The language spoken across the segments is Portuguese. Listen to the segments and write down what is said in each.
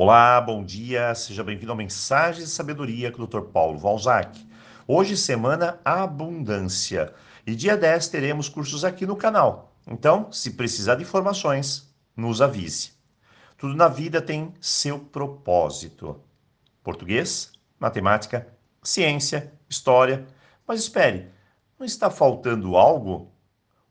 Olá, bom dia, seja bem-vindo ao Mensagens de Sabedoria com o Dr. Paulo Valzac. Hoje, semana Abundância. E dia 10 teremos cursos aqui no canal. Então, se precisar de informações, nos avise. Tudo na vida tem seu propósito. Português, matemática, ciência, história. Mas espere, não está faltando algo?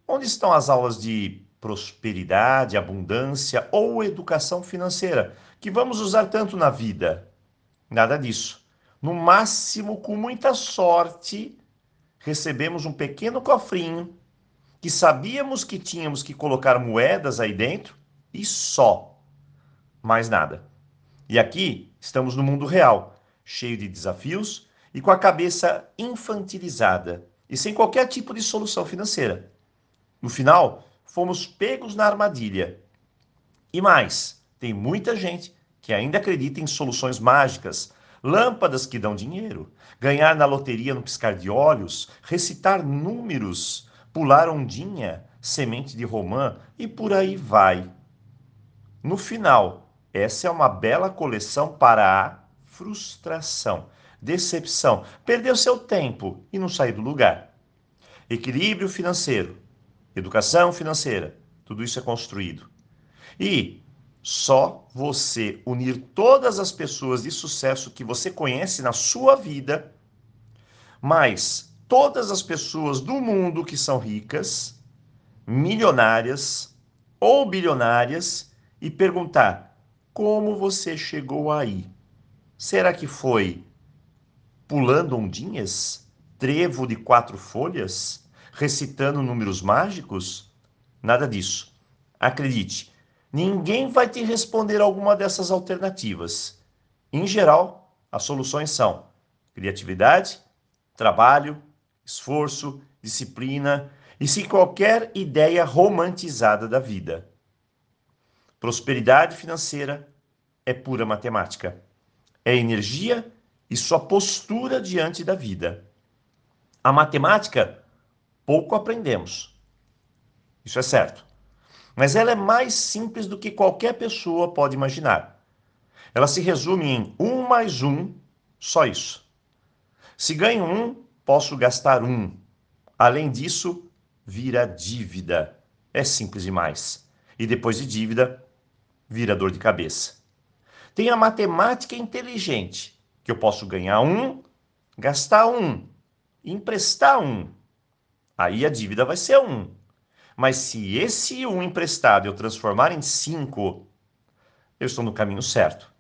Onde estão as aulas de prosperidade, abundância ou educação financeira, que vamos usar tanto na vida. Nada disso. No máximo, com muita sorte, recebemos um pequeno cofrinho que sabíamos que tínhamos que colocar moedas aí dentro e só. Mais nada. E aqui estamos no mundo real, cheio de desafios e com a cabeça infantilizada e sem qualquer tipo de solução financeira. No final, fomos pegos na armadilha. E mais, tem muita gente que ainda acredita em soluções mágicas, lâmpadas que dão dinheiro, ganhar na loteria no piscar de olhos, recitar números, pular ondinha, semente de romã e por aí vai. No final, essa é uma bela coleção para a frustração, decepção, perder o seu tempo e não sair do lugar. Equilíbrio financeiro educação financeira, tudo isso é construído. E só você unir todas as pessoas de sucesso que você conhece na sua vida, mais todas as pessoas do mundo que são ricas, milionárias ou bilionárias e perguntar: como você chegou aí? Será que foi pulando ondinhas? Trevo de quatro folhas? Recitando números mágicos? Nada disso. Acredite, ninguém vai te responder alguma dessas alternativas. Em geral, as soluções são criatividade, trabalho, esforço, disciplina e sem qualquer ideia romantizada da vida. Prosperidade financeira é pura matemática. É energia e sua postura diante da vida. A matemática pouco aprendemos. Isso é certo. Mas ela é mais simples do que qualquer pessoa pode imaginar. Ela se resume em um mais um, só isso. Se ganho um, posso gastar um. Além disso, vira dívida. É simples demais. E depois de dívida, vira dor de cabeça. Tem a matemática inteligente, que eu posso ganhar um, gastar um, emprestar um. Aí a dívida vai ser um. Mas se esse um emprestado eu transformar em cinco, eu estou no caminho certo.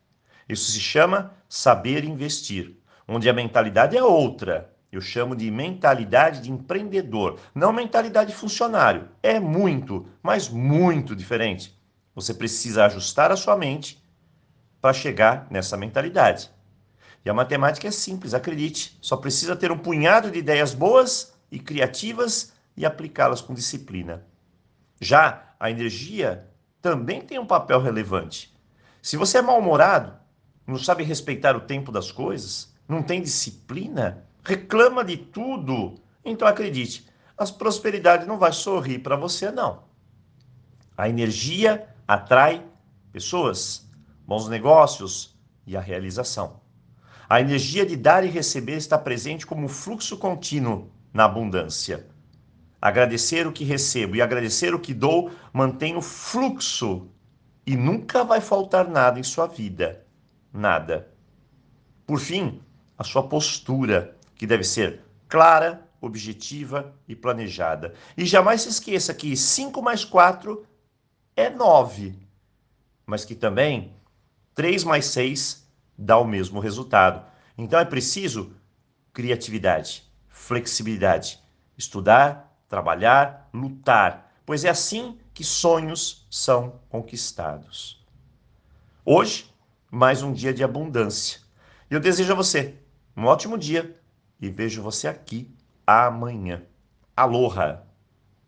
Isso se chama saber investir, onde a mentalidade é outra. Eu chamo de mentalidade de empreendedor, não mentalidade funcionário. É muito, mas muito diferente. Você precisa ajustar a sua mente para chegar nessa mentalidade. E a matemática é simples, acredite. Só precisa ter um punhado de ideias boas e criativas e aplicá-las com disciplina. Já a energia também tem um papel relevante. Se você é mal-humorado, não sabe respeitar o tempo das coisas, não tem disciplina, reclama de tudo, então acredite, as prosperidades não vai sorrir para você não. A energia atrai pessoas, bons negócios e a realização. A energia de dar e receber está presente como fluxo contínuo na abundância. Agradecer o que recebo e agradecer o que dou mantém o fluxo e nunca vai faltar nada em sua vida. Nada. Por fim, a sua postura, que deve ser clara, objetiva e planejada. E jamais se esqueça que 5 mais 4 é 9, mas que também 3 mais 6 dá o mesmo resultado. Então é preciso criatividade flexibilidade. Estudar, trabalhar, lutar, pois é assim que sonhos são conquistados. Hoje, mais um dia de abundância. Eu desejo a você um ótimo dia e vejo você aqui amanhã. Aloha!